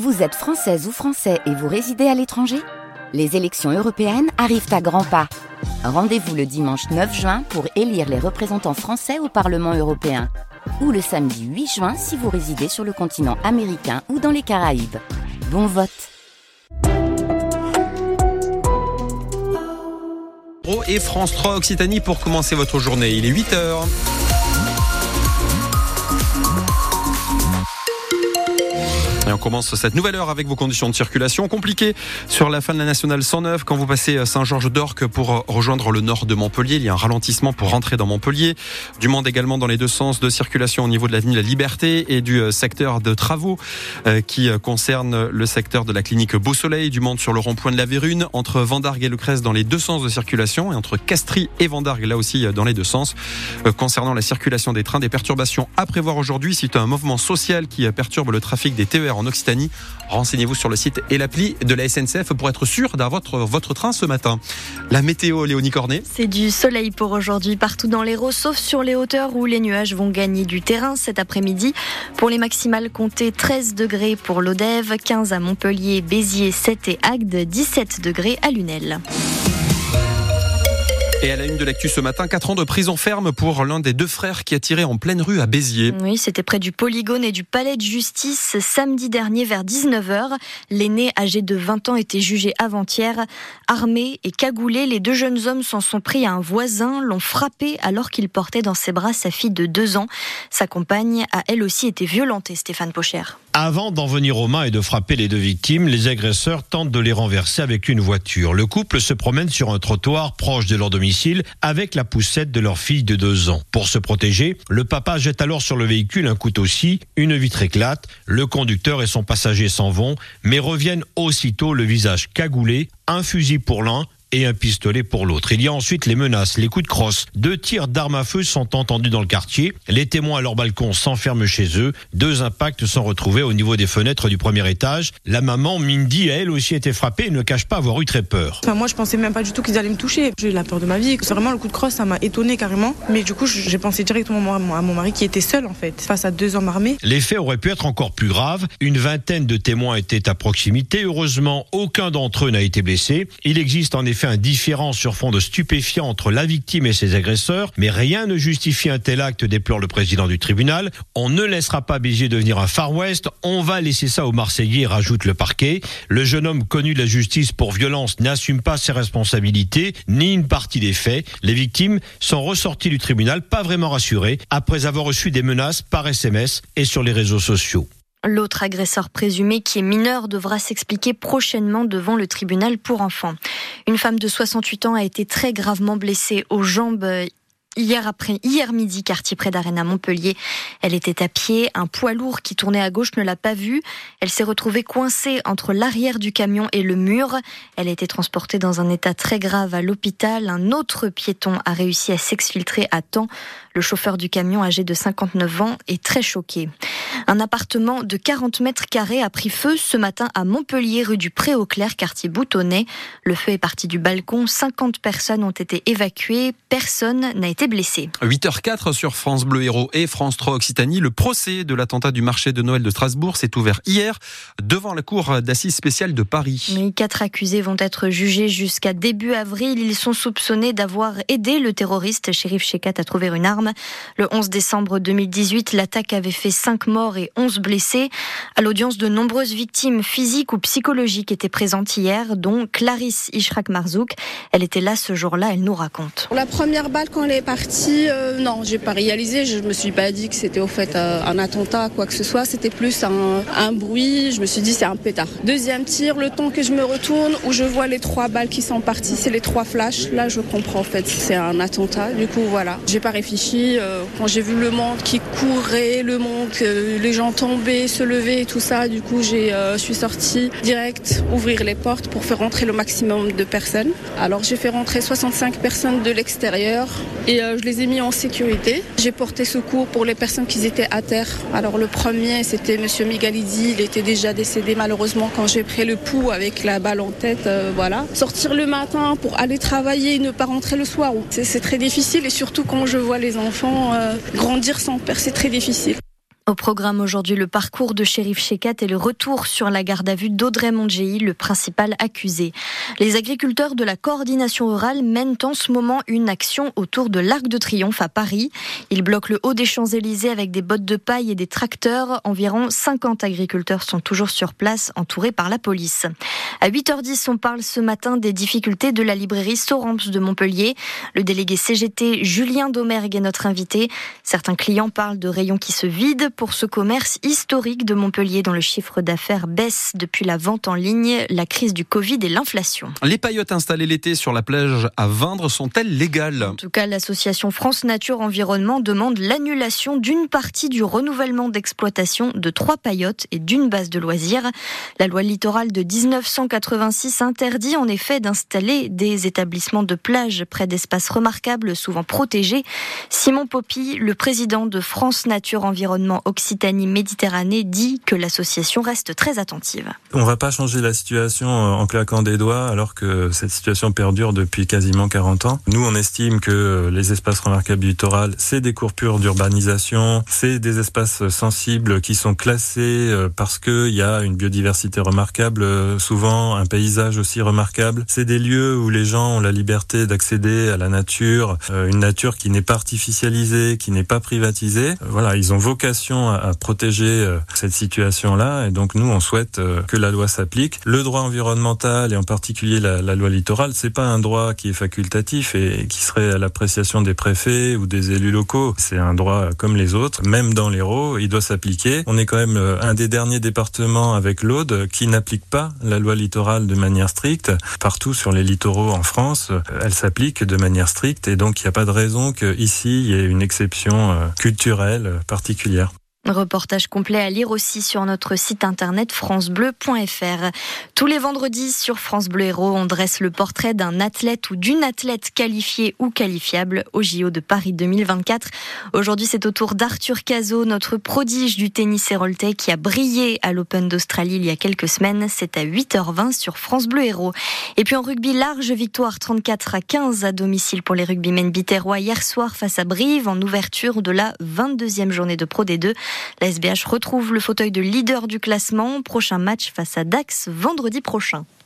Vous êtes française ou français et vous résidez à l'étranger? Les élections européennes arrivent à grands pas. Rendez-vous le dimanche 9 juin pour élire les représentants français au Parlement européen. Ou le samedi 8 juin si vous résidez sur le continent américain ou dans les Caraïbes. Bon vote Et France 3 Occitanie pour commencer votre journée. Il est 8 Et on commence cette nouvelle heure avec vos conditions de circulation compliquées sur la fin de la nationale 109 quand vous passez Saint-Georges d'Orc pour rejoindre le nord de Montpellier. Il y a un ralentissement pour rentrer dans Montpellier. Du monde également dans les deux sens de circulation au niveau de l'avenue La Liberté et du euh, secteur de travaux euh, qui euh, concerne le secteur de la clinique Beau Soleil. Du monde sur le rond-point de la Vérune entre Vendargue et Le dans les deux sens de circulation et entre Castries et Vendargue là aussi dans les deux sens. Concernant la circulation des trains, des perturbations à prévoir aujourd'hui. C'est un mouvement social qui perturbe le trafic des TER en Occitanie. Renseignez-vous sur le site et l'appli de la SNCF pour être sûr d'avoir votre, train ce matin. La météo, Léonie Cornet. C'est du soleil pour aujourd'hui partout dans l'Hérault, sauf sur les hauteurs où les nuages vont gagner du terrain cet après-midi. Pour les maximales, comptez 13 degrés pour l'Odève, 15 à Montpellier, Béziers, 7 et Agde, 17 degrés à Lunel. Et à la une de l'actu ce matin, 4 ans de prison ferme pour l'un des deux frères qui a tiré en pleine rue à Béziers. Oui, c'était près du polygone et du palais de justice samedi dernier vers 19h. L'aîné, âgé de 20 ans, était jugé avant-hier. Armé et cagoulé, les deux jeunes hommes s'en sont pris à un voisin, l'ont frappé alors qu'il portait dans ses bras sa fille de 2 ans. Sa compagne a elle aussi été violentée, Stéphane Pocher. Avant d'en venir aux mains et de frapper les deux victimes, les agresseurs tentent de les renverser avec une voiture. Le couple se promène sur un trottoir proche de leur domicile avec la poussette de leur fille de deux ans. Pour se protéger, le papa jette alors sur le véhicule un couteau-ci, une vitre éclate, le conducteur et son passager s'en vont, mais reviennent aussitôt le visage cagoulé, un fusil pour l'un, et un pistolet pour l'autre. Il y a ensuite les menaces, les coups de crosse. Deux tirs d'armes à feu sont entendus dans le quartier. Les témoins à leur balcon s'enferment chez eux. Deux impacts sont retrouvés au niveau des fenêtres du premier étage. La maman, Mindy, a elle aussi été frappée et ne cache pas avoir eu très peur. moi, je pensais même pas du tout qu'ils allaient me toucher. J'ai eu la peur de ma vie. C'est vraiment le coup de crosse, ça m'a étonné carrément. Mais du coup, j'ai pensé directement à mon mari qui était seul en fait, face à deux hommes armés. Les faits auraient pu être encore plus graves. Une vingtaine de témoins étaient à proximité. Heureusement, aucun d'entre eux n'a été blessé. Il existe en effet un différent sur fond de stupéfiants entre la victime et ses agresseurs, mais rien ne justifie un tel acte, déplore le président du tribunal. On ne laissera pas Béziers devenir un Far West, on va laisser ça aux Marseillais, rajoute le parquet. Le jeune homme connu de la justice pour violence n'assume pas ses responsabilités, ni une partie des faits. Les victimes sont ressorties du tribunal pas vraiment rassurées, après avoir reçu des menaces par SMS et sur les réseaux sociaux. L'autre agresseur présumé, qui est mineur, devra s'expliquer prochainement devant le tribunal pour enfants. Une femme de 68 ans a été très gravement blessée aux jambes Hier après, hier midi, quartier près d'Arena Montpellier. Elle était à pied. Un poids lourd qui tournait à gauche ne l'a pas vue. Elle s'est retrouvée coincée entre l'arrière du camion et le mur. Elle a été transportée dans un état très grave à l'hôpital. Un autre piéton a réussi à s'exfiltrer à temps. Le chauffeur du camion, âgé de 59 ans, est très choqué. Un appartement de 40 mètres carrés a pris feu ce matin à Montpellier, rue du Pré-au-Clair, quartier Boutonnet. Le feu est parti du balcon. 50 personnes ont été évacuées. Personne n'a été blessé. 8h04 sur France Bleu Héros et France 3 Occitanie. Le procès de l'attentat du marché de Noël de Strasbourg s'est ouvert hier devant la cour d'assises spéciale de Paris. Les quatre accusés vont être jugés jusqu'à début avril. Ils sont soupçonnés d'avoir aidé le terroriste Shérif Shekat à trouver une arme. Le 11 décembre 2018, l'attaque avait fait 5 morts et 11 blessés. À l'audience, de nombreuses victimes physiques ou psychologiques étaient présentes hier, dont Clarisse Ishrak Marzouk. Elle était là ce jour-là, elle nous raconte. La première balle, quand elle est partie, euh, non, j'ai pas réalisé. Je me suis pas dit que c'était au fait euh, un attentat, quoi que ce soit. C'était plus un, bruit. Je me suis dit c'est un pétard. Deuxième tir, le temps que je me retourne, où je vois les trois balles qui sont parties, c'est les trois flashs. Là, je comprends en fait, c'est un attentat. Du coup, voilà. J'ai pas réfléchi. Euh, quand j'ai vu le monde qui courait, le monde, les gens tombaient, se levaient et tout ça, du coup, j'ai, je suis sortie direct ouvrir les portes pour faire rentrer le maximum de personnes. Alors, j'ai fait rentrer 65 personnes de l'extérieur et je les ai mis en sécurité. J'ai porté secours pour les personnes qui étaient à terre. Alors le premier, c'était Monsieur Migalidi. Il était déjà décédé malheureusement quand j'ai pris le pouls avec la balle en tête. Euh, voilà. Sortir le matin pour aller travailler et ne pas rentrer le soir, c'est très difficile. Et surtout quand je vois les enfants euh, grandir sans père, c'est très difficile. Au programme aujourd'hui, le parcours de shérif Shekat et le retour sur la garde à vue d'Audrey Mondjei, le principal accusé. Les agriculteurs de la coordination rurale mènent en ce moment une action autour de l'Arc de Triomphe à Paris. Ils bloquent le haut des Champs-Élysées avec des bottes de paille et des tracteurs. Environ 50 agriculteurs sont toujours sur place, entourés par la police. À 8h10, on parle ce matin des difficultés de la librairie Soramps de Montpellier. Le délégué CGT Julien Domergue est notre invité. Certains clients parlent de rayons qui se vident pour ce commerce historique de Montpellier dont le chiffre d'affaires baisse depuis la vente en ligne, la crise du Covid et l'inflation. Les paillotes installées l'été sur la plage à Vindre sont-elles légales? En tout cas, l'association France Nature Environnement demande l'annulation d'une partie du renouvellement d'exploitation de trois paillotes et d'une base de loisirs. La loi littorale de 1986 interdit en effet d'installer des établissements de plage près d'espaces remarquables, souvent protégés. Simon Poppy, le président de France Nature Environnement Occitanie-Méditerranée dit que l'association reste très attentive. On ne va pas changer la situation euh, en claquant des doigts alors que cette situation perdure depuis quasiment 40 ans. Nous, on estime que les espaces remarquables du littoral, c'est des coupures d'urbanisation, c'est des espaces sensibles qui sont classés euh, parce qu'il y a une biodiversité remarquable, euh, souvent un paysage aussi remarquable. C'est des lieux où les gens ont la liberté d'accéder à la nature, une nature qui n'est pas artificialisée, qui n'est pas privatisée. Voilà, ils ont vocation à, protéger euh, cette situation-là. Et donc nous, on souhaite euh, que la loi s'applique. Le droit environnemental et en particulier la, la loi littorale, c'est pas un droit qui est facultatif et qui serait à l'appréciation des préfets ou des élus locaux. C'est un droit comme les autres, même dans l'Hérault, il doit s'appliquer. On est quand même euh, un des derniers départements avec l'Aude qui n'applique pas la loi littorale de manière stricte. Partout sur les littoraux en France, elle s'applique de manière stricte et donc il n'y a pas de raison qu'ici il y ait une exception culturelle particulière. Reportage complet à lire aussi sur notre site internet francebleu.fr. Tous les vendredis sur France Bleu Héros, on dresse le portrait d'un athlète ou d'une athlète qualifiée ou qualifiable au JO de Paris 2024. Aujourd'hui, c'est au tour d'Arthur Cazot, notre prodige du tennis héroltais qui a brillé à l'Open d'Australie il y a quelques semaines. C'est à 8h20 sur France Bleu Héros. Et puis en rugby, large victoire 34 à 15 à domicile pour les rugbymen biterrois hier soir face à Brive en ouverture de la 22e journée de Pro D2. La SBH retrouve le fauteuil de leader du classement. Prochain match face à Dax vendredi prochain.